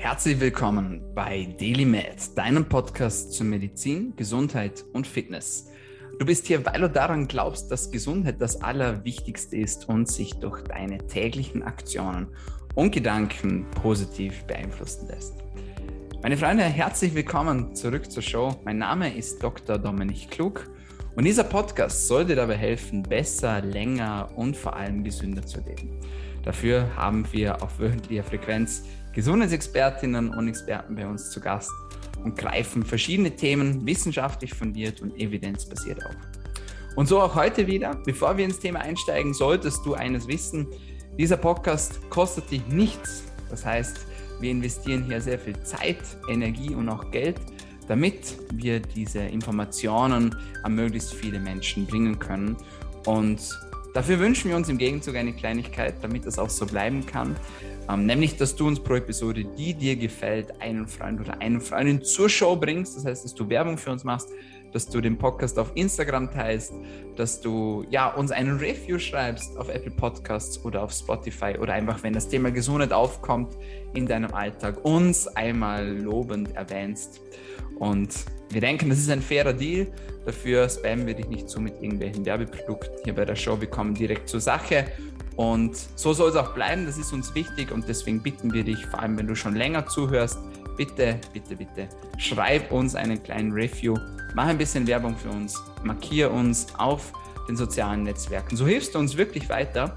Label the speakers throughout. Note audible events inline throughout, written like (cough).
Speaker 1: Herzlich willkommen bei DailyMed, deinem Podcast zu Medizin, Gesundheit und Fitness. Du bist hier, weil du daran glaubst, dass Gesundheit das Allerwichtigste ist und sich durch deine täglichen Aktionen und Gedanken positiv beeinflussen lässt. Meine Freunde, herzlich willkommen zurück zur Show. Mein Name ist Dr. Dominik Klug und dieser Podcast soll dir dabei helfen, besser, länger und vor allem gesünder zu leben. Dafür haben wir auf wöchentlicher Frequenz Gesundheitsexpertinnen und Experten bei uns zu Gast und greifen verschiedene Themen wissenschaftlich fundiert und evidenzbasiert auf. Und so auch heute wieder. Bevor wir ins Thema einsteigen, solltest du eines wissen. Dieser Podcast kostet dich nichts. Das heißt, wir investieren hier sehr viel Zeit, Energie und auch Geld, damit wir diese Informationen an möglichst viele Menschen bringen können. Und dafür wünschen wir uns im Gegenzug eine Kleinigkeit, damit das auch so bleiben kann. Ähm, nämlich, dass du uns pro Episode, die dir gefällt, einen Freund oder eine Freundin zur Show bringst. Das heißt, dass du Werbung für uns machst, dass du den Podcast auf Instagram teilst, dass du ja, uns einen Review schreibst auf Apple Podcasts oder auf Spotify oder einfach, wenn das Thema Gesundheit aufkommt in deinem Alltag, uns einmal lobend erwähnst. Und wir denken, das ist ein fairer Deal. Dafür spammen wir dich nicht zu mit irgendwelchen Werbeprodukten hier bei der Show. Wir kommen direkt zur Sache und so soll es auch bleiben, das ist uns wichtig und deswegen bitten wir dich, vor allem wenn du schon länger zuhörst, bitte, bitte, bitte, schreib uns einen kleinen Review, mach ein bisschen Werbung für uns, markiere uns auf den sozialen Netzwerken. So hilfst du uns wirklich weiter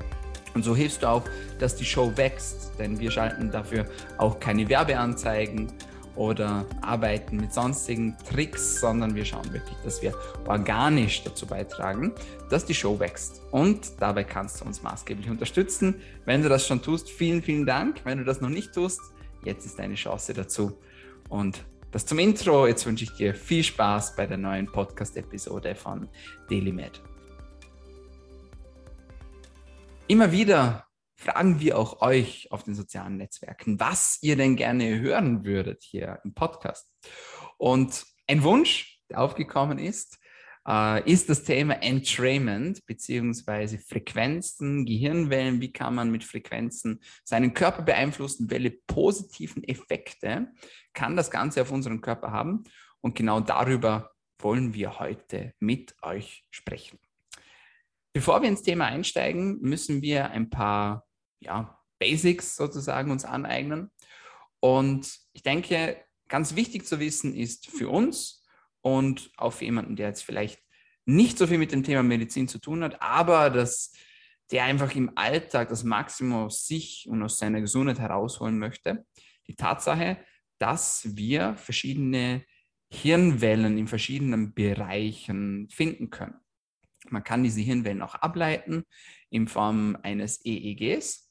Speaker 1: und so hilfst du auch, dass die Show wächst, denn wir schalten dafür auch keine Werbeanzeigen oder arbeiten mit sonstigen Tricks, sondern wir schauen wirklich, dass wir organisch dazu beitragen, dass die Show wächst. Und dabei kannst du uns maßgeblich unterstützen. Wenn du das schon tust, vielen, vielen Dank. Wenn du das noch nicht tust, jetzt ist deine Chance dazu. Und das zum Intro. Jetzt wünsche ich dir viel Spaß bei der neuen Podcast-Episode von DailyMed. Immer wieder fragen wir auch euch auf den sozialen Netzwerken, was ihr denn gerne hören würdet hier im Podcast. Und ein Wunsch, der aufgekommen ist, äh, ist das Thema Entrainment beziehungsweise Frequenzen, Gehirnwellen. Wie kann man mit Frequenzen seinen Körper beeinflussen? Welche positiven Effekte kann das Ganze auf unseren Körper haben? Und genau darüber wollen wir heute mit euch sprechen. Bevor wir ins Thema einsteigen, müssen wir ein paar ja, Basics sozusagen uns aneignen. Und ich denke, ganz wichtig zu wissen ist für uns und auch für jemanden, der jetzt vielleicht nicht so viel mit dem Thema Medizin zu tun hat, aber dass der einfach im Alltag das Maximum aus sich und aus seiner Gesundheit herausholen möchte. Die Tatsache, dass wir verschiedene Hirnwellen in verschiedenen Bereichen finden können. Man kann diese Hirnwellen auch ableiten in Form eines EEGs.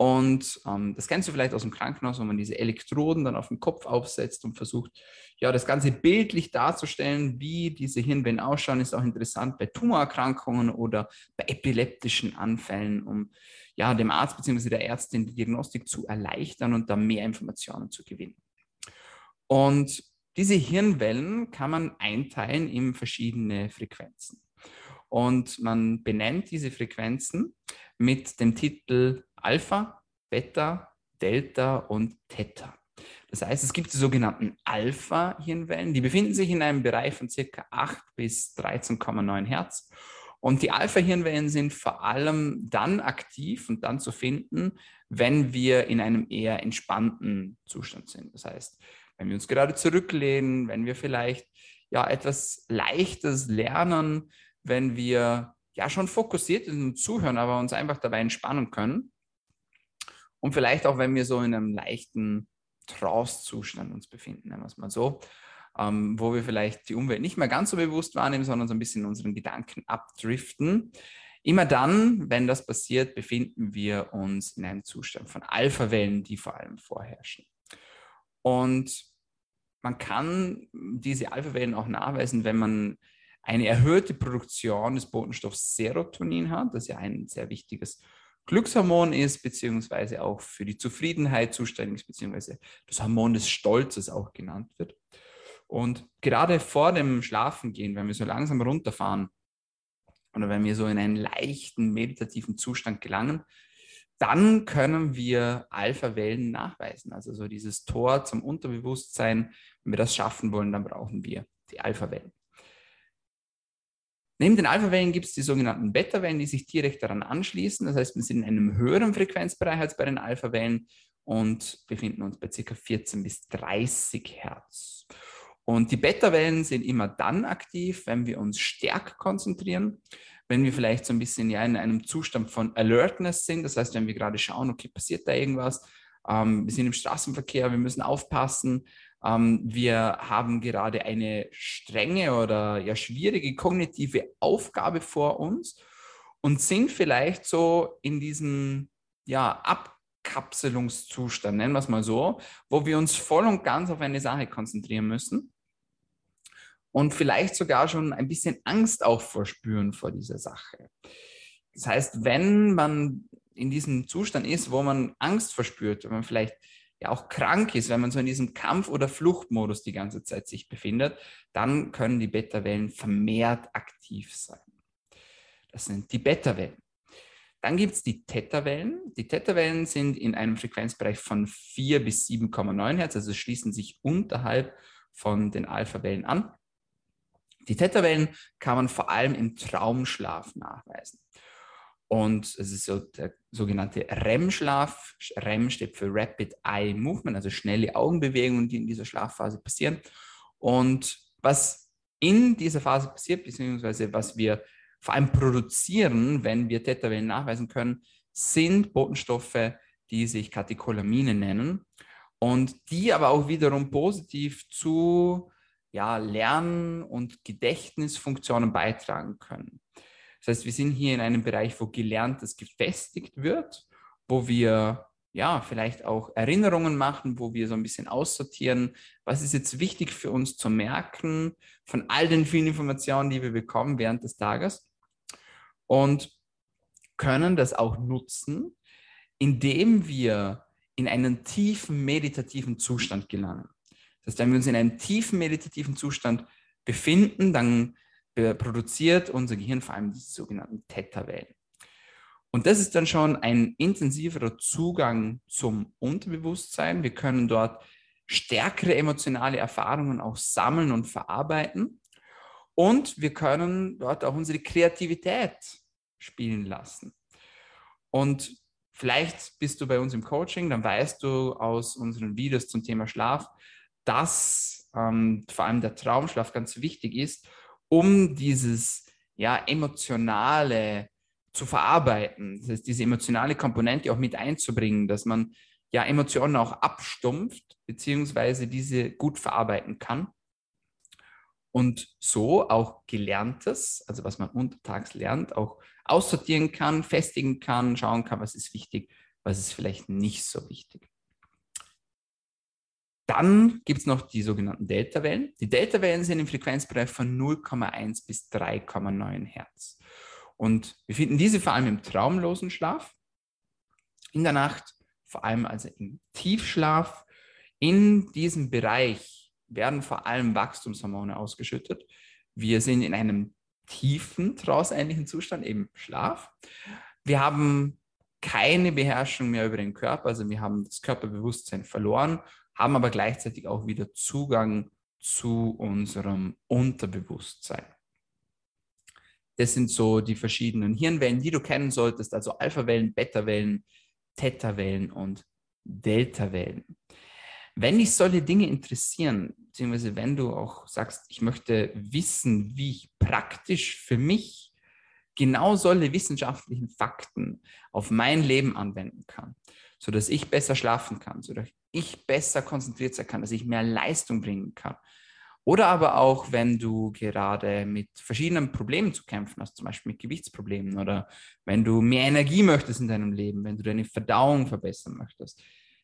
Speaker 1: Und ähm, das kennst du vielleicht aus dem Krankenhaus, wo man diese Elektroden dann auf den Kopf aufsetzt und versucht, ja, das Ganze bildlich darzustellen, wie diese Hirnwellen ausschauen, ist auch interessant bei Tumorerkrankungen oder bei epileptischen Anfällen, um ja, dem Arzt bzw. der Ärztin die Diagnostik zu erleichtern und da mehr Informationen zu gewinnen. Und diese Hirnwellen kann man einteilen in verschiedene Frequenzen. Und man benennt diese Frequenzen mit dem Titel Alpha, Beta, Delta und Theta. Das heißt, es gibt die sogenannten Alpha-Hirnwellen, die befinden sich in einem Bereich von ca. 8 bis 13,9 Hertz. Und die Alpha-Hirnwellen sind vor allem dann aktiv und dann zu finden, wenn wir in einem eher entspannten Zustand sind. Das heißt, wenn wir uns gerade zurücklehnen, wenn wir vielleicht ja etwas Leichtes lernen, wenn wir ja schon fokussiert sind und zuhören, aber uns einfach dabei entspannen können. Und vielleicht auch, wenn wir so in einem leichten Trance-Zustand uns befinden, nennen wir es mal so, ähm, wo wir vielleicht die Umwelt nicht mehr ganz so bewusst wahrnehmen, sondern so ein bisschen unseren Gedanken abdriften. Immer dann, wenn das passiert, befinden wir uns in einem Zustand von Alpha-Wellen, die vor allem vorherrschen. Und man kann diese Alpha-Wellen auch nachweisen, wenn man eine erhöhte Produktion des Botenstoffs Serotonin hat, das ja ein sehr wichtiges Glückshormon ist, beziehungsweise auch für die Zufriedenheit zuständig ist, beziehungsweise das Hormon des Stolzes auch genannt wird. Und gerade vor dem Schlafengehen, wenn wir so langsam runterfahren oder wenn wir so in einen leichten meditativen Zustand gelangen, dann können wir Alpha-Wellen nachweisen. Also so dieses Tor zum Unterbewusstsein, wenn wir das schaffen wollen, dann brauchen wir die Alpha-Wellen. Neben den Alpha-Wellen gibt es die sogenannten Beta-Wellen, die sich direkt daran anschließen. Das heißt, wir sind in einem höheren Frequenzbereich als bei den Alpha-Wellen und befinden uns bei ca. 14 bis 30 Hertz. Und die Beta-Wellen sind immer dann aktiv, wenn wir uns stärker konzentrieren, wenn wir vielleicht so ein bisschen ja in einem Zustand von Alertness sind. Das heißt, wenn wir gerade schauen, okay, passiert da irgendwas? Ähm, wir sind im Straßenverkehr, wir müssen aufpassen. Ähm, wir haben gerade eine strenge oder ja schwierige kognitive Aufgabe vor uns und sind vielleicht so in diesem ja, Abkapselungszustand, nennen wir es mal so, wo wir uns voll und ganz auf eine Sache konzentrieren müssen und vielleicht sogar schon ein bisschen Angst auch verspüren vor dieser Sache. Das heißt, wenn man in diesem Zustand ist, wo man Angst verspürt, wenn man vielleicht ja auch krank ist, wenn man so in diesem Kampf- oder Fluchtmodus die ganze Zeit sich befindet, dann können die Beta-Wellen vermehrt aktiv sein. Das sind die Beta-Wellen. Dann gibt es die Theta-Wellen. Die Theta-Wellen sind in einem Frequenzbereich von 4 bis 7,9 Hertz, also schließen sich unterhalb von den Alpha-Wellen an. Die Theta-Wellen kann man vor allem im Traumschlaf nachweisen. Und es ist so der sogenannte REM-Schlaf. REM steht für Rapid Eye Movement, also schnelle Augenbewegungen, die in dieser Schlafphase passieren. Und was in dieser Phase passiert, beziehungsweise was wir vor allem produzieren, wenn wir Theta-Wellen nachweisen können, sind Botenstoffe, die sich Katecholamine nennen und die aber auch wiederum positiv zu ja, Lern- und Gedächtnisfunktionen beitragen können. Das heißt, wir sind hier in einem Bereich, wo Gelerntes gefestigt wird, wo wir ja vielleicht auch Erinnerungen machen, wo wir so ein bisschen aussortieren, was ist jetzt wichtig für uns zu merken von all den vielen Informationen, die wir bekommen während des Tages und können das auch nutzen, indem wir in einen tiefen meditativen Zustand gelangen. Das heißt, wenn wir uns in einem tiefen meditativen Zustand befinden, dann produziert unser Gehirn vor allem die sogenannten Theta-Wellen. Und das ist dann schon ein intensiverer Zugang zum Unterbewusstsein. Wir können dort stärkere emotionale Erfahrungen auch sammeln und verarbeiten. Und wir können dort auch unsere Kreativität spielen lassen. Und vielleicht bist du bei uns im Coaching, dann weißt du aus unseren Videos zum Thema Schlaf, dass ähm, vor allem der Traumschlaf ganz wichtig ist, um dieses ja, emotionale zu verarbeiten. Das heißt, diese emotionale Komponente auch mit einzubringen, dass man ja Emotionen auch abstumpft, beziehungsweise diese gut verarbeiten kann. Und so auch Gelerntes, also was man untertags lernt, auch aussortieren kann, festigen kann, schauen kann, was ist wichtig, was ist vielleicht nicht so wichtig. Dann gibt es noch die sogenannten Delta-Wellen. Die Delta-Wellen sind im Frequenzbereich von 0,1 bis 3,9 Hertz. Und wir finden diese vor allem im traumlosen Schlaf, in der Nacht, vor allem also im Tiefschlaf. In diesem Bereich werden vor allem Wachstumshormone ausgeschüttet. Wir sind in einem tiefen, trausähnlichen Zustand, eben Schlaf. Wir haben keine Beherrschung mehr über den Körper, also wir haben das Körperbewusstsein verloren haben aber gleichzeitig auch wieder Zugang zu unserem Unterbewusstsein. Das sind so die verschiedenen Hirnwellen, die du kennen solltest, also Alpha-Wellen, Beta-Wellen, Theta-Wellen und Delta-Wellen. Wenn dich solche Dinge interessieren, beziehungsweise wenn du auch sagst, ich möchte wissen, wie ich praktisch für mich genau solche wissenschaftlichen Fakten auf mein Leben anwenden kann, sodass ich besser schlafen kann, sodass ich besser konzentriert sein kann, dass ich mehr Leistung bringen kann. Oder aber auch, wenn du gerade mit verschiedenen Problemen zu kämpfen hast, zum Beispiel mit Gewichtsproblemen oder wenn du mehr Energie möchtest in deinem Leben, wenn du deine Verdauung verbessern möchtest.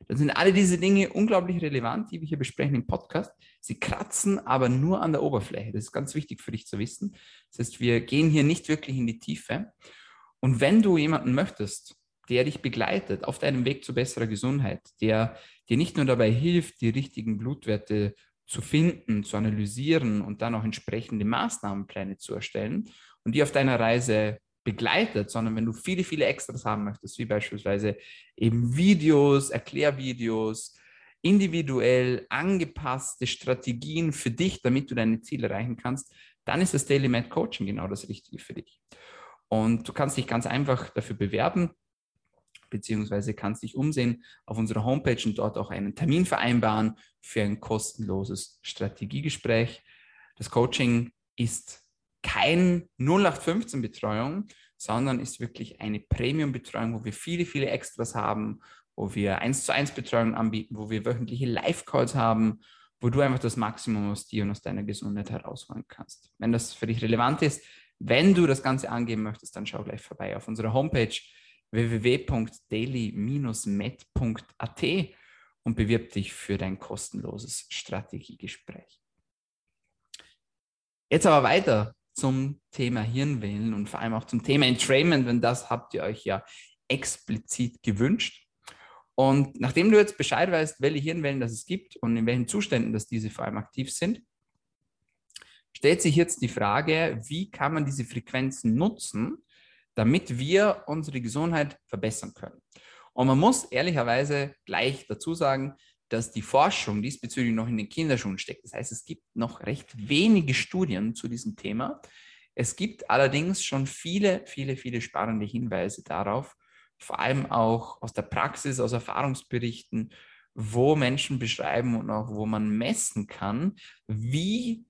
Speaker 1: Dann sind alle diese Dinge unglaublich relevant, die wir hier besprechen im Podcast. Sie kratzen aber nur an der Oberfläche. Das ist ganz wichtig für dich zu wissen. Das heißt, wir gehen hier nicht wirklich in die Tiefe. Und wenn du jemanden möchtest, der dich begleitet auf deinem Weg zu besserer Gesundheit, der dir nicht nur dabei hilft, die richtigen Blutwerte zu finden, zu analysieren und dann auch entsprechende Maßnahmenpläne zu erstellen und die auf deiner Reise begleitet, sondern wenn du viele, viele Extras haben möchtest, wie beispielsweise eben Videos, Erklärvideos, individuell angepasste Strategien für dich, damit du deine Ziele erreichen kannst, dann ist das Daily Med Coaching genau das Richtige für dich. Und du kannst dich ganz einfach dafür bewerben, beziehungsweise kannst dich umsehen auf unserer Homepage und dort auch einen Termin vereinbaren für ein kostenloses Strategiegespräch. Das Coaching ist kein 0815-Betreuung, sondern ist wirklich eine Premium-Betreuung, wo wir viele, viele Extras haben, wo wir 1 zu 1 Betreuung anbieten, wo wir wöchentliche Live-Calls haben, wo du einfach das Maximum aus dir und aus deiner Gesundheit herausholen kannst. Wenn das für dich relevant ist, wenn du das Ganze angeben möchtest, dann schau gleich vorbei auf unserer Homepage www.daily-med.at und bewirb dich für dein kostenloses Strategiegespräch. Jetzt aber weiter zum Thema Hirnwellen und vor allem auch zum Thema Entrainment, denn das habt ihr euch ja explizit gewünscht. Und nachdem du jetzt Bescheid weißt, welche Hirnwellen das es gibt und in welchen Zuständen dass diese vor allem aktiv sind, stellt sich jetzt die Frage, wie kann man diese Frequenzen nutzen, damit wir unsere Gesundheit verbessern können. Und man muss ehrlicherweise gleich dazu sagen, dass die Forschung diesbezüglich noch in den Kinderschuhen steckt. Das heißt, es gibt noch recht wenige Studien zu diesem Thema. Es gibt allerdings schon viele, viele, viele spannende Hinweise darauf, vor allem auch aus der Praxis, aus Erfahrungsberichten, wo Menschen beschreiben und auch wo man messen kann, wie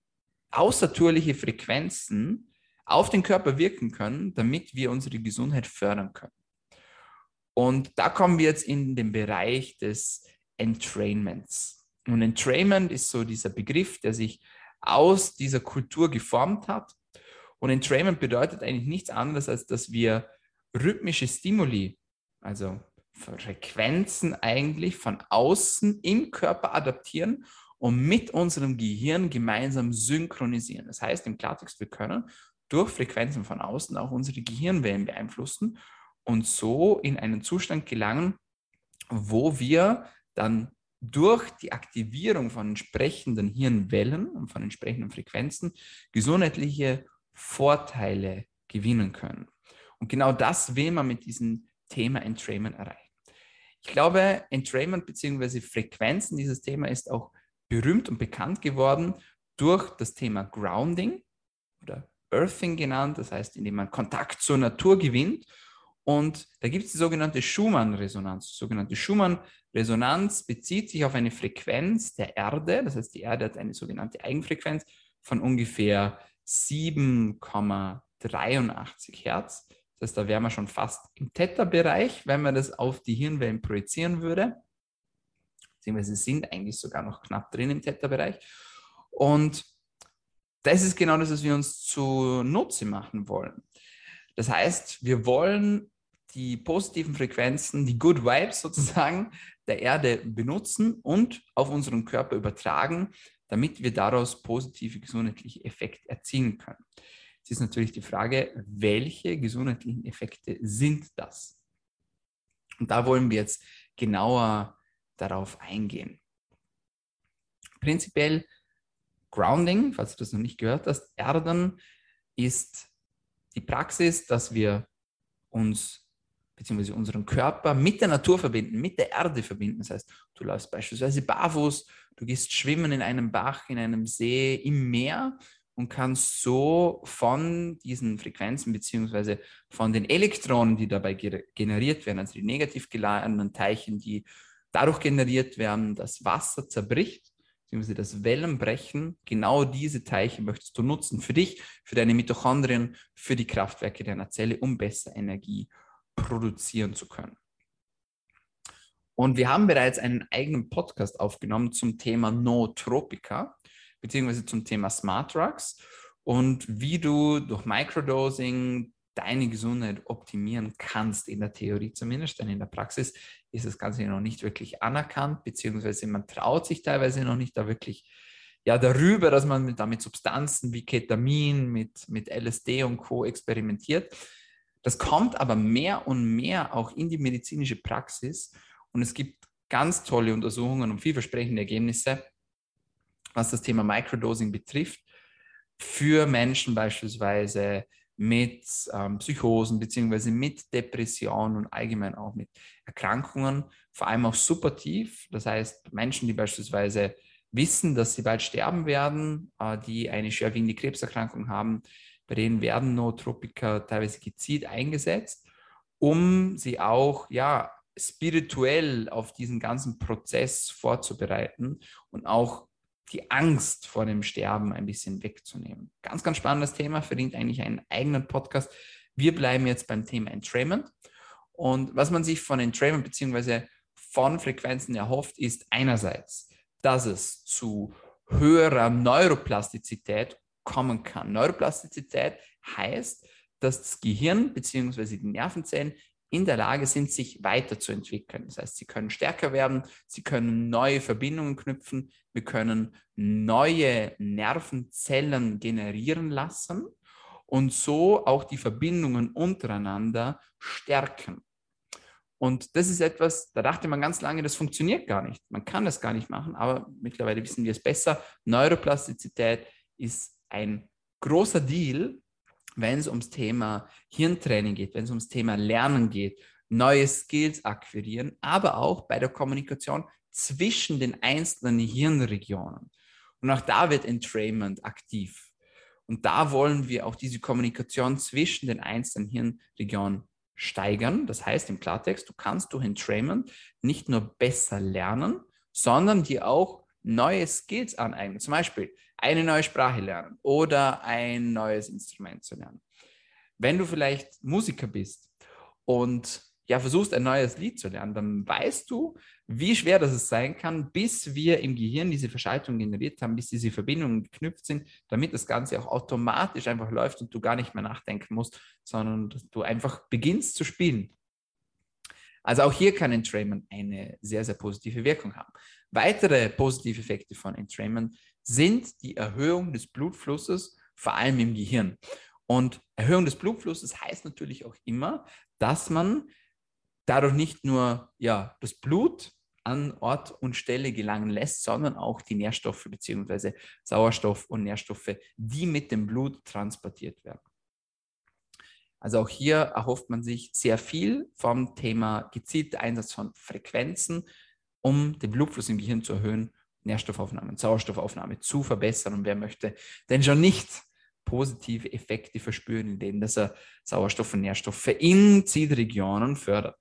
Speaker 1: außertürliche Frequenzen auf den Körper wirken können, damit wir unsere Gesundheit fördern können. Und da kommen wir jetzt in den Bereich des Entrainments. Und Entrainment ist so dieser Begriff, der sich aus dieser Kultur geformt hat. Und Entrainment bedeutet eigentlich nichts anderes, als dass wir rhythmische Stimuli, also Frequenzen eigentlich von außen im Körper adaptieren und mit unserem Gehirn gemeinsam synchronisieren. Das heißt im Klartext, wir können durch Frequenzen von außen auch unsere Gehirnwellen beeinflussen und so in einen Zustand gelangen, wo wir dann durch die Aktivierung von entsprechenden Hirnwellen und von entsprechenden Frequenzen gesundheitliche Vorteile gewinnen können. Und genau das will man mit diesem Thema Entrainment erreichen. Ich glaube, Entrainment bzw. Frequenzen, dieses Thema ist auch berühmt und bekannt geworden durch das Thema Grounding oder Earthing genannt, das heißt, indem man Kontakt zur Natur gewinnt. Und da gibt es die sogenannte Schumann-Resonanz. Die sogenannte Schumann-Resonanz bezieht sich auf eine Frequenz der Erde. Das heißt, die Erde hat eine sogenannte Eigenfrequenz von ungefähr 7,83 Hertz. Das heißt, da wären wir schon fast im Theta-Bereich, wenn man das auf die Hirnwellen projizieren würde. Beziehungsweise sind eigentlich sogar noch knapp drin im Theta-Bereich. Und das ist genau das, was wir uns zunutze machen wollen. Das heißt, wir wollen die positiven Frequenzen, die Good Vibes sozusagen der Erde benutzen und auf unseren Körper übertragen, damit wir daraus positive gesundheitliche Effekte erzielen können. Jetzt ist natürlich die Frage, welche gesundheitlichen Effekte sind das? Und da wollen wir jetzt genauer darauf eingehen. Prinzipiell Grounding, falls du das noch nicht gehört hast, Erden ist die Praxis, dass wir uns bzw. unseren Körper mit der Natur verbinden, mit der Erde verbinden. Das heißt, du läufst beispielsweise barfuß, du gehst schwimmen in einem Bach, in einem See, im Meer und kannst so von diesen Frequenzen bzw. von den Elektronen, die dabei generiert werden, also die negativ geladenen Teilchen, die dadurch generiert werden, dass Wasser zerbricht, beziehungsweise das Wellenbrechen, genau diese Teilchen möchtest du nutzen für dich, für deine Mitochondrien, für die Kraftwerke deiner Zelle, um besser Energie produzieren zu können. Und wir haben bereits einen eigenen Podcast aufgenommen zum Thema Nootropika, beziehungsweise zum Thema Smart Drugs und wie du durch Microdosing deine Gesundheit optimieren kannst, in der Theorie zumindest, denn in der Praxis ist das Ganze noch nicht wirklich anerkannt, beziehungsweise man traut sich teilweise noch nicht da wirklich ja, darüber, dass man mit, damit Substanzen wie Ketamin, mit, mit LSD und Co. experimentiert. Das kommt aber mehr und mehr auch in die medizinische Praxis und es gibt ganz tolle Untersuchungen und vielversprechende Ergebnisse, was das Thema Microdosing betrifft, für Menschen beispielsweise mit ähm, Psychosen beziehungsweise mit Depressionen und allgemein auch mit Erkrankungen, vor allem auch supportiv. Das heißt, Menschen, die beispielsweise wissen, dass sie bald sterben werden, äh, die eine schwerwiegende Krebserkrankung haben, bei denen werden Nootropika teilweise gezielt eingesetzt, um sie auch ja, spirituell auf diesen ganzen Prozess vorzubereiten und auch die Angst vor dem Sterben ein bisschen wegzunehmen. Ganz, ganz spannendes Thema, verdient eigentlich einen eigenen Podcast. Wir bleiben jetzt beim Thema Entrainment. Und was man sich von Entrainment bzw. von Frequenzen erhofft, ist einerseits, dass es zu höherer Neuroplastizität kommen kann. Neuroplastizität heißt, dass das Gehirn bzw. die Nervenzellen in der Lage sind, sich weiterzuentwickeln. Das heißt, sie können stärker werden, sie können neue Verbindungen knüpfen, wir können neue Nervenzellen generieren lassen und so auch die Verbindungen untereinander stärken. Und das ist etwas, da dachte man ganz lange, das funktioniert gar nicht. Man kann das gar nicht machen, aber mittlerweile wissen wir es besser. Neuroplastizität ist ein großer Deal wenn es ums Thema Hirntraining geht, wenn es ums Thema Lernen geht, neue Skills akquirieren, aber auch bei der Kommunikation zwischen den einzelnen Hirnregionen. Und auch da wird Entrainment aktiv. Und da wollen wir auch diese Kommunikation zwischen den einzelnen Hirnregionen steigern. Das heißt im Klartext, du kannst durch Entrainment nicht nur besser lernen, sondern dir auch neue Skills aneignen. Zum Beispiel eine neue Sprache lernen oder ein neues Instrument zu lernen. Wenn du vielleicht Musiker bist und ja, versuchst ein neues Lied zu lernen, dann weißt du, wie schwer das sein kann, bis wir im Gehirn diese Verschaltung generiert haben, bis diese Verbindungen geknüpft sind, damit das Ganze auch automatisch einfach läuft und du gar nicht mehr nachdenken musst, sondern du einfach beginnst zu spielen. Also auch hier kann Entrainment eine sehr, sehr positive Wirkung haben. Weitere positive Effekte von Entrainment sind die Erhöhung des Blutflusses, vor allem im Gehirn. Und Erhöhung des Blutflusses heißt natürlich auch immer, dass man dadurch nicht nur ja, das Blut an Ort und Stelle gelangen lässt, sondern auch die Nährstoffe bzw. Sauerstoff und Nährstoffe, die mit dem Blut transportiert werden. Also auch hier erhofft man sich sehr viel vom Thema gezielter Einsatz von Frequenzen, um den Blutfluss im Gehirn zu erhöhen, Nährstoffaufnahme Sauerstoffaufnahme zu verbessern. Und wer möchte denn schon nicht positive Effekte verspüren, indem dass er Sauerstoff und Nährstoffe in Zielregionen fördert.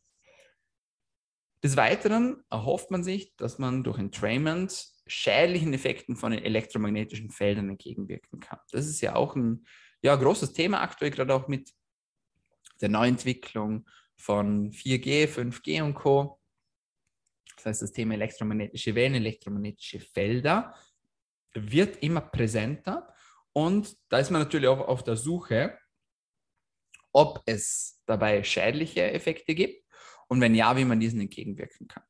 Speaker 1: Des Weiteren erhofft man sich, dass man durch Entrainment schädlichen Effekten von den elektromagnetischen Feldern entgegenwirken kann. Das ist ja auch ein ja, großes Thema aktuell, gerade auch mit der Neuentwicklung von 4G, 5G und Co. Das heißt, das Thema elektromagnetische Wellen, elektromagnetische Felder wird immer präsenter und da ist man natürlich auch auf der Suche, ob es dabei schädliche Effekte gibt und wenn ja, wie man diesen entgegenwirken kann.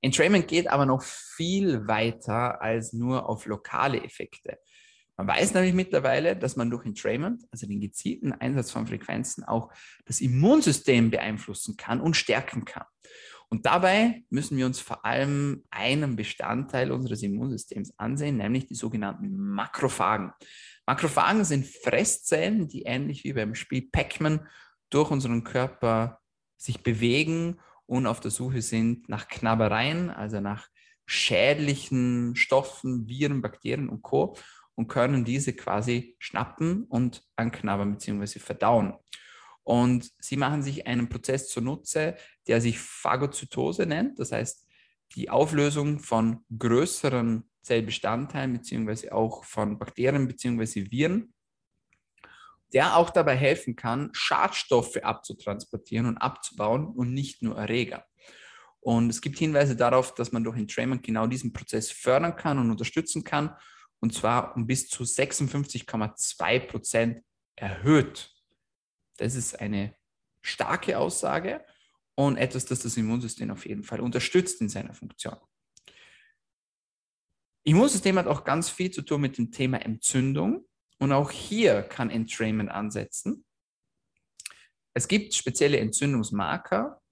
Speaker 1: Entrainment geht aber noch viel weiter als nur auf lokale Effekte. Man weiß nämlich mittlerweile, dass man durch Entrainment, also den gezielten Einsatz von Frequenzen, auch das Immunsystem beeinflussen kann und stärken kann. Und dabei müssen wir uns vor allem einen Bestandteil unseres Immunsystems ansehen, nämlich die sogenannten Makrophagen. Makrophagen sind Fresszellen, die ähnlich wie beim Spiel Pac-Man durch unseren Körper sich bewegen und auf der Suche sind nach Knabbereien, also nach schädlichen Stoffen, Viren, Bakterien und Co und können diese quasi schnappen und anknabbern bzw. verdauen. Und sie machen sich einen Prozess zunutze, der sich Phagozytose nennt, das heißt die Auflösung von größeren Zellbestandteilen bzw. auch von Bakterien bzw. Viren, der auch dabei helfen kann, Schadstoffe abzutransportieren und abzubauen und nicht nur Erreger. Und es gibt Hinweise darauf, dass man durch Entrainment genau diesen Prozess fördern kann und unterstützen kann und zwar um bis zu 56,2 Prozent erhöht. Das ist eine starke Aussage und etwas, das das Immunsystem auf jeden Fall unterstützt in seiner Funktion. Immunsystem hat auch ganz viel zu tun mit dem Thema Entzündung und auch hier kann Entrainment ansetzen. Es gibt spezielle Entzündungsmarker,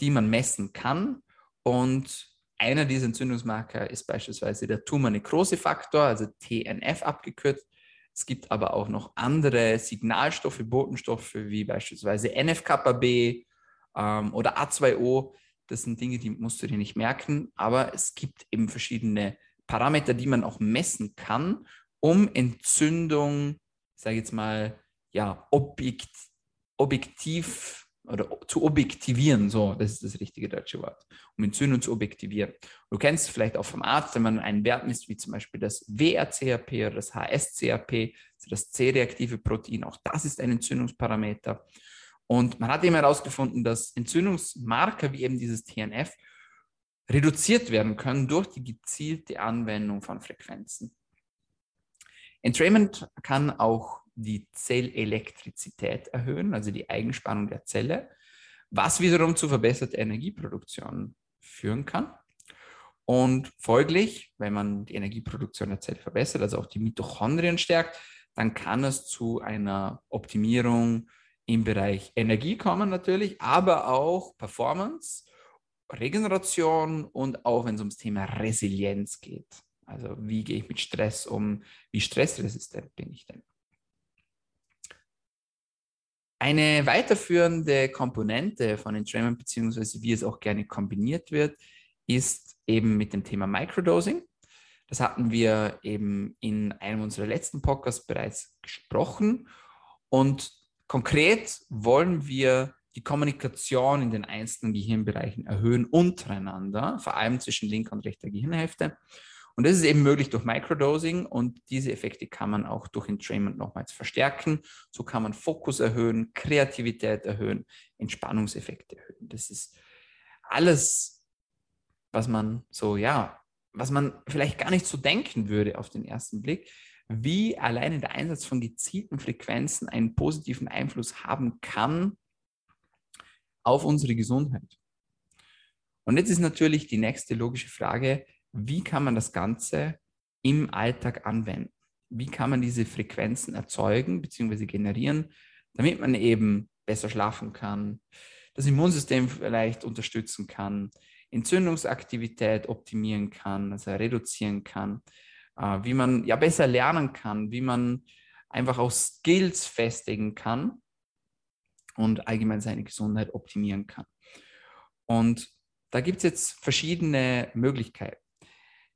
Speaker 1: die man messen kann und einer dieser Entzündungsmarker ist beispielsweise der Tumor-Nekrose-Faktor, also TNF abgekürzt. Es gibt aber auch noch andere Signalstoffe, Botenstoffe wie beispielsweise NF-kappa-B ähm, oder A2O. Das sind Dinge, die musst du dir nicht merken, aber es gibt eben verschiedene Parameter, die man auch messen kann, um Entzündung, sage ich jetzt mal, ja, objekt, objektiv oder zu objektivieren, so, das ist das richtige deutsche Wort, um Entzündung zu objektivieren. Du kennst vielleicht auch vom Arzt, wenn man einen Wert misst, wie zum Beispiel das WRCAP oder das HSCAP, also das C-reaktive Protein, auch das ist ein Entzündungsparameter. Und man hat eben herausgefunden, dass Entzündungsmarker wie eben dieses TNF reduziert werden können durch die gezielte Anwendung von Frequenzen. Entrainment kann auch die Zellelektrizität erhöhen, also die Eigenspannung der Zelle, was wiederum zu verbesserter Energieproduktion führen kann. Und folglich, wenn man die Energieproduktion der Zelle verbessert, also auch die Mitochondrien stärkt, dann kann es zu einer Optimierung im Bereich Energie kommen natürlich, aber auch Performance, Regeneration und auch wenn es ums Thema Resilienz geht. Also wie gehe ich mit Stress um? Wie stressresistent bin ich denn? Eine weiterführende Komponente von Entrainment, beziehungsweise wie es auch gerne kombiniert wird, ist eben mit dem Thema Microdosing. Das hatten wir eben in einem unserer letzten Podcasts bereits gesprochen. Und konkret wollen wir die Kommunikation in den einzelnen Gehirnbereichen erhöhen untereinander, vor allem zwischen linker und rechter Gehirnhälfte. Und das ist eben möglich durch Microdosing und diese Effekte kann man auch durch Entrainment nochmals verstärken. So kann man Fokus erhöhen, Kreativität erhöhen, Entspannungseffekte erhöhen. Das ist alles, was man so, ja, was man vielleicht gar nicht so denken würde auf den ersten Blick, wie alleine der Einsatz von gezielten Frequenzen einen positiven Einfluss haben kann auf unsere Gesundheit. Und jetzt ist natürlich die nächste logische Frage, wie kann man das Ganze im Alltag anwenden? Wie kann man diese Frequenzen erzeugen bzw. generieren, damit man eben besser schlafen kann, das Immunsystem vielleicht unterstützen kann, Entzündungsaktivität optimieren kann, also reduzieren kann, äh, wie man ja besser lernen kann, wie man einfach auch Skills festigen kann und allgemein seine Gesundheit optimieren kann. Und da gibt es jetzt verschiedene Möglichkeiten.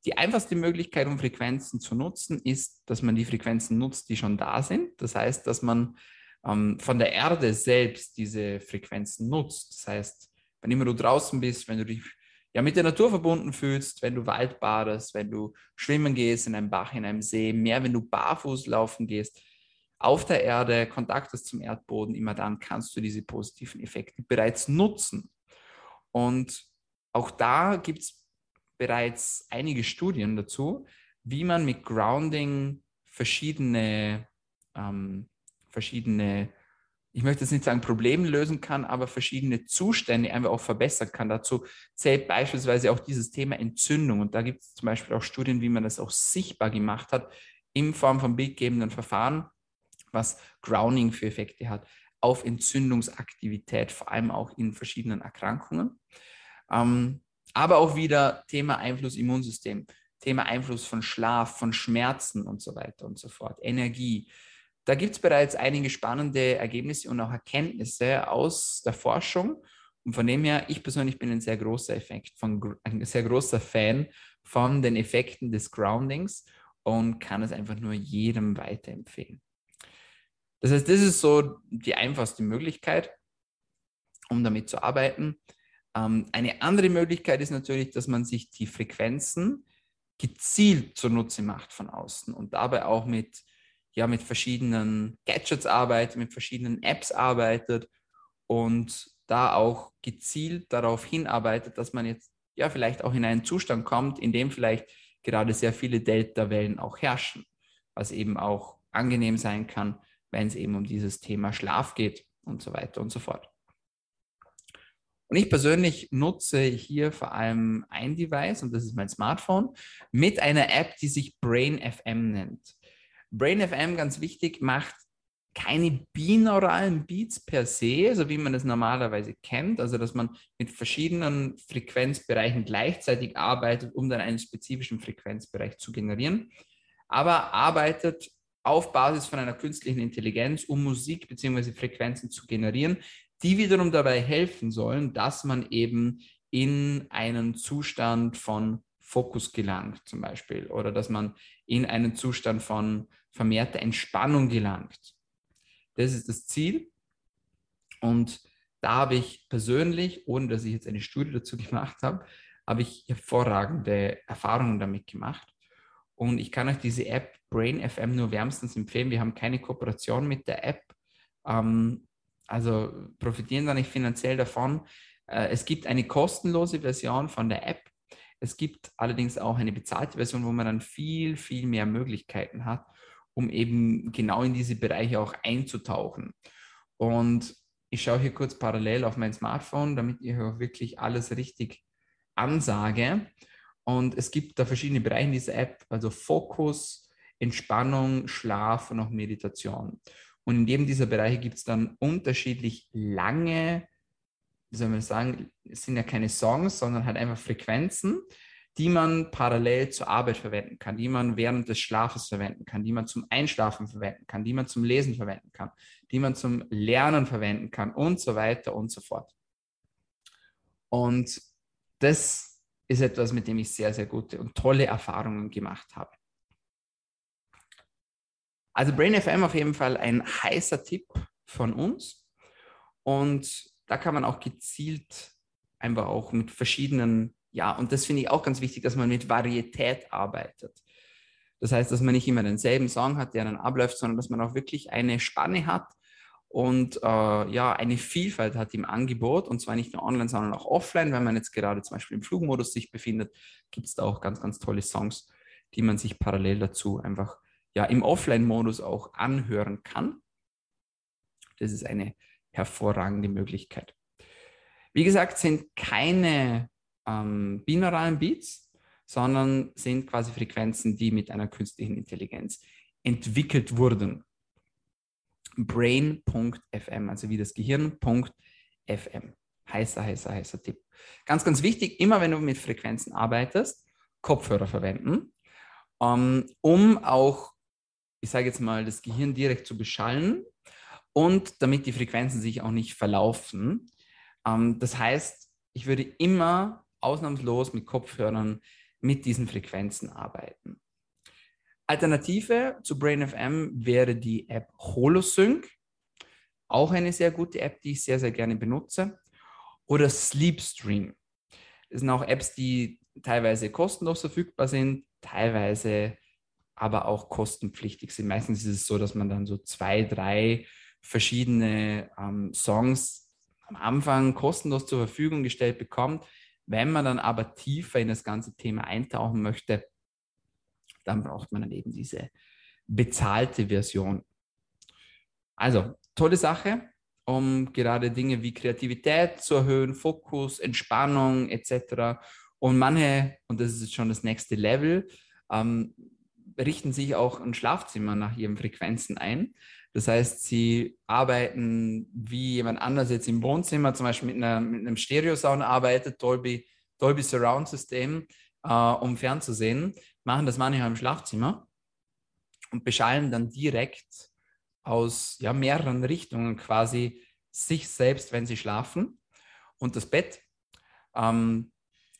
Speaker 1: Die einfachste Möglichkeit, um Frequenzen zu nutzen, ist, dass man die Frequenzen nutzt, die schon da sind. Das heißt, dass man ähm, von der Erde selbst diese Frequenzen nutzt. Das heißt, wenn immer du draußen bist, wenn du dich ja, mit der Natur verbunden fühlst, wenn du Wald badest, wenn du schwimmen gehst in einem Bach, in einem See, mehr wenn du barfuß laufen gehst, auf der Erde, Kontakt hast zum Erdboden, immer dann kannst du diese positiven Effekte bereits nutzen. Und auch da gibt es bereits einige Studien dazu, wie man mit Grounding verschiedene, ähm, verschiedene, ich möchte jetzt nicht sagen Probleme lösen kann, aber verschiedene Zustände einfach auch verbessern kann. Dazu zählt beispielsweise auch dieses Thema Entzündung. Und da gibt es zum Beispiel auch Studien, wie man das auch sichtbar gemacht hat in Form von bildgebenden Verfahren, was Grounding für Effekte hat auf Entzündungsaktivität, vor allem auch in verschiedenen Erkrankungen. Ähm, aber auch wieder Thema Einfluss Immunsystem, Thema Einfluss von Schlaf, von Schmerzen und so weiter und so fort, Energie. Da gibt es bereits einige spannende Ergebnisse und auch Erkenntnisse aus der Forschung. Und von dem her, ich persönlich bin ein sehr großer Effekt, von, ein sehr großer Fan von den Effekten des Groundings und kann es einfach nur jedem weiterempfehlen. Das heißt, das ist so die einfachste Möglichkeit, um damit zu arbeiten. Ähm, eine andere Möglichkeit ist natürlich, dass man sich die Frequenzen gezielt zunutze macht von außen und dabei auch mit, ja, mit verschiedenen Gadgets arbeitet, mit verschiedenen Apps arbeitet und da auch gezielt darauf hinarbeitet, dass man jetzt ja vielleicht auch in einen Zustand kommt, in dem vielleicht gerade sehr viele Delta-Wellen auch herrschen, was eben auch angenehm sein kann, wenn es eben um dieses Thema Schlaf geht und so weiter und so fort. Und ich persönlich nutze hier vor allem ein Device, und das ist mein Smartphone, mit einer App, die sich Brain FM nennt. Brain FM, ganz wichtig, macht keine binauralen Beats per se, so wie man es normalerweise kennt, also dass man mit verschiedenen Frequenzbereichen gleichzeitig arbeitet, um dann einen spezifischen Frequenzbereich zu generieren, aber arbeitet auf Basis von einer künstlichen Intelligenz, um Musik bzw. Frequenzen zu generieren, die wiederum dabei helfen sollen, dass man eben in einen Zustand von Fokus gelangt, zum Beispiel, oder dass man in einen Zustand von vermehrter Entspannung gelangt. Das ist das Ziel. Und da habe ich persönlich, ohne dass ich jetzt eine Studie dazu (laughs) gemacht habe, habe ich hervorragende Erfahrungen damit gemacht. Und ich kann euch diese App Brain FM nur wärmstens empfehlen. Wir haben keine Kooperation mit der App. Ähm, also profitieren da nicht finanziell davon. Äh, es gibt eine kostenlose Version von der App. Es gibt allerdings auch eine bezahlte Version, wo man dann viel, viel mehr Möglichkeiten hat, um eben genau in diese Bereiche auch einzutauchen. Und ich schaue hier kurz parallel auf mein Smartphone, damit ich auch wirklich alles richtig ansage. Und es gibt da verschiedene Bereiche in dieser App, also Fokus, Entspannung, Schlaf und auch Meditation. Und in jedem dieser Bereiche gibt es dann unterschiedlich lange, wie soll man sagen, es sind ja keine Songs, sondern halt einfach Frequenzen, die man parallel zur Arbeit verwenden kann, die man während des Schlafes verwenden kann, die man zum Einschlafen verwenden kann, die man zum Lesen verwenden kann, die man zum Lernen verwenden kann und so weiter und so fort. Und das ist etwas, mit dem ich sehr, sehr gute und tolle Erfahrungen gemacht habe. Also Brain FM auf jeden Fall ein heißer Tipp von uns. Und da kann man auch gezielt einfach auch mit verschiedenen, ja, und das finde ich auch ganz wichtig, dass man mit Varietät arbeitet. Das heißt, dass man nicht immer denselben Song hat, der dann abläuft, sondern dass man auch wirklich eine Spanne hat und äh, ja, eine Vielfalt hat im Angebot und zwar nicht nur online, sondern auch offline. Wenn man jetzt gerade zum Beispiel im Flugmodus sich befindet, gibt es da auch ganz, ganz tolle Songs, die man sich parallel dazu einfach ja im Offline-Modus auch anhören kann. Das ist eine hervorragende Möglichkeit. Wie gesagt, sind keine ähm, binauralen Beats, sondern sind quasi Frequenzen, die mit einer künstlichen Intelligenz entwickelt wurden. Brain.fm, also wie das Gehirn.fm. Heißer, heißer, heißer Tipp. Ganz, ganz wichtig, immer wenn du mit Frequenzen arbeitest, Kopfhörer verwenden, ähm, um auch ich sage jetzt mal, das Gehirn direkt zu beschallen und damit die Frequenzen sich auch nicht verlaufen. Ähm, das heißt, ich würde immer ausnahmslos mit Kopfhörern mit diesen Frequenzen arbeiten. Alternative zu BrainFM wäre die App HoloSync, auch eine sehr gute App, die ich sehr, sehr gerne benutze, oder Sleepstream. Das sind auch Apps, die teilweise kostenlos verfügbar sind, teilweise aber auch kostenpflichtig sind. Meistens ist es so, dass man dann so zwei, drei verschiedene ähm, Songs am Anfang kostenlos zur Verfügung gestellt bekommt. Wenn man dann aber tiefer in das ganze Thema eintauchen möchte, dann braucht man dann eben diese bezahlte Version. Also, tolle Sache, um gerade Dinge wie Kreativität zu erhöhen, Fokus, Entspannung etc. Und manche, und das ist jetzt schon das nächste Level, ähm, richten sich auch ein Schlafzimmer nach ihren Frequenzen ein. Das heißt, sie arbeiten wie jemand anders jetzt im Wohnzimmer, zum Beispiel mit, einer, mit einem Stereosound arbeitet, Dolby, Dolby Surround System, äh, um fernzusehen, machen das manchmal im Schlafzimmer und beschallen dann direkt aus ja, mehreren Richtungen quasi sich selbst, wenn sie schlafen und das Bett. Ähm,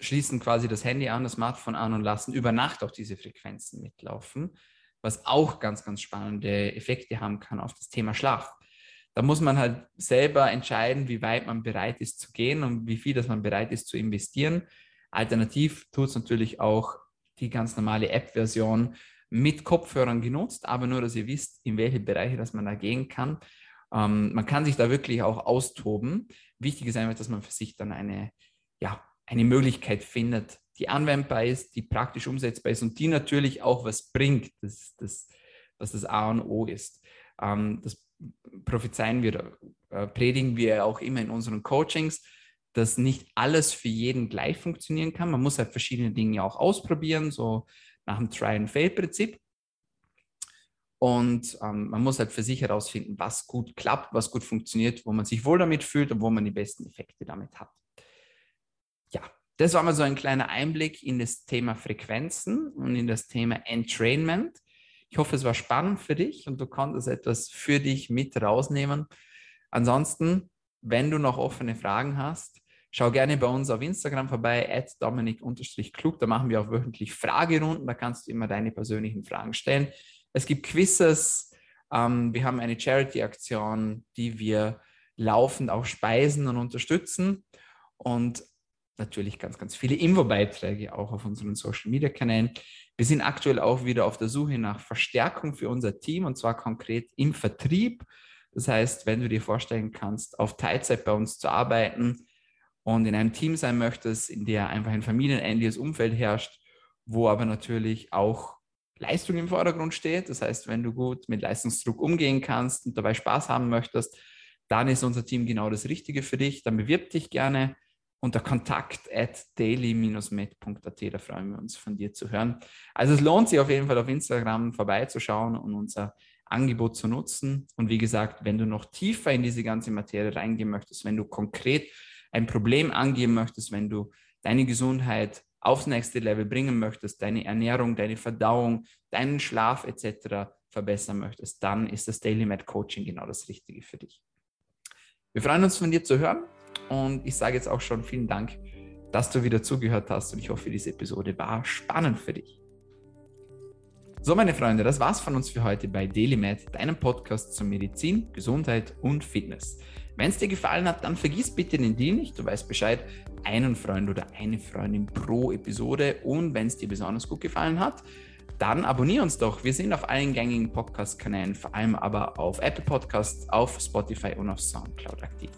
Speaker 1: schließen quasi das Handy an, das Smartphone an und lassen über Nacht auch diese Frequenzen mitlaufen, was auch ganz, ganz spannende Effekte haben kann auf das Thema Schlaf. Da muss man halt selber entscheiden, wie weit man bereit ist zu gehen und wie viel das man bereit ist zu investieren. Alternativ tut es natürlich auch die ganz normale App-Version mit Kopfhörern genutzt, aber nur, dass ihr wisst, in welche Bereiche das man da gehen kann. Ähm, man kann sich da wirklich auch austoben. Wichtig ist einfach, dass man für sich dann eine ja, eine Möglichkeit findet, die anwendbar ist, die praktisch umsetzbar ist und die natürlich auch was bringt, das, das, was das A und O ist. Ähm, das prophezeien wir, äh, predigen wir auch immer in unseren Coachings, dass nicht alles für jeden gleich funktionieren kann. Man muss halt verschiedene Dinge auch ausprobieren, so nach dem Try-and-Fail-Prinzip. Und ähm, man muss halt für sich herausfinden, was gut klappt, was gut funktioniert, wo man sich wohl damit fühlt und wo man die besten Effekte damit hat das war mal so ein kleiner Einblick in das Thema Frequenzen und in das Thema Entrainment. Ich hoffe, es war spannend für dich und du konntest etwas für dich mit rausnehmen. Ansonsten, wenn du noch offene Fragen hast, schau gerne bei uns auf Instagram vorbei, at dominik-klug. Da machen wir auch wöchentlich Fragerunden. Da kannst du immer deine persönlichen Fragen stellen. Es gibt Quizzes. Ähm, wir haben eine Charity-Aktion, die wir laufend auch speisen und unterstützen. Und natürlich ganz, ganz viele Infobeiträge auch auf unseren Social-Media-Kanälen. Wir sind aktuell auch wieder auf der Suche nach Verstärkung für unser Team und zwar konkret im Vertrieb. Das heißt, wenn du dir vorstellen kannst, auf Teilzeit bei uns zu arbeiten und in einem Team sein möchtest, in der einfach ein familienähnliches Umfeld herrscht, wo aber natürlich auch Leistung im Vordergrund steht. Das heißt, wenn du gut mit Leistungsdruck umgehen kannst und dabei Spaß haben möchtest, dann ist unser Team genau das Richtige für dich. Dann bewirb dich gerne unter kontakt at daily-med.at. Da freuen wir uns, von dir zu hören. Also es lohnt sich auf jeden Fall auf Instagram vorbeizuschauen und unser Angebot zu nutzen. Und wie gesagt, wenn du noch tiefer in diese ganze Materie reingehen möchtest, wenn du konkret ein Problem angehen möchtest, wenn du deine Gesundheit aufs nächste Level bringen möchtest, deine Ernährung, deine Verdauung, deinen Schlaf etc. verbessern möchtest, dann ist das Daily Med Coaching genau das Richtige für dich. Wir freuen uns von dir zu hören und ich sage jetzt auch schon vielen Dank, dass du wieder zugehört hast und ich hoffe, diese Episode war spannend für dich. So, meine Freunde, das war's von uns für heute bei DailyMed, deinem Podcast zur Medizin, Gesundheit und Fitness. Wenn es dir gefallen hat, dann vergiss bitte den Deal nicht. Du weißt Bescheid, einen Freund oder eine Freundin pro Episode. Und wenn es dir besonders gut gefallen hat, dann abonniere uns doch. Wir sind auf allen gängigen Podcast-Kanälen, vor allem aber auf Apple Podcasts, auf Spotify und auf Soundcloud aktiv.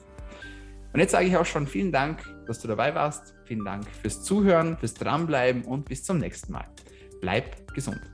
Speaker 1: Und jetzt sage ich auch schon vielen Dank, dass du dabei warst. Vielen Dank fürs Zuhören, fürs Dranbleiben und bis zum nächsten Mal. Bleib gesund.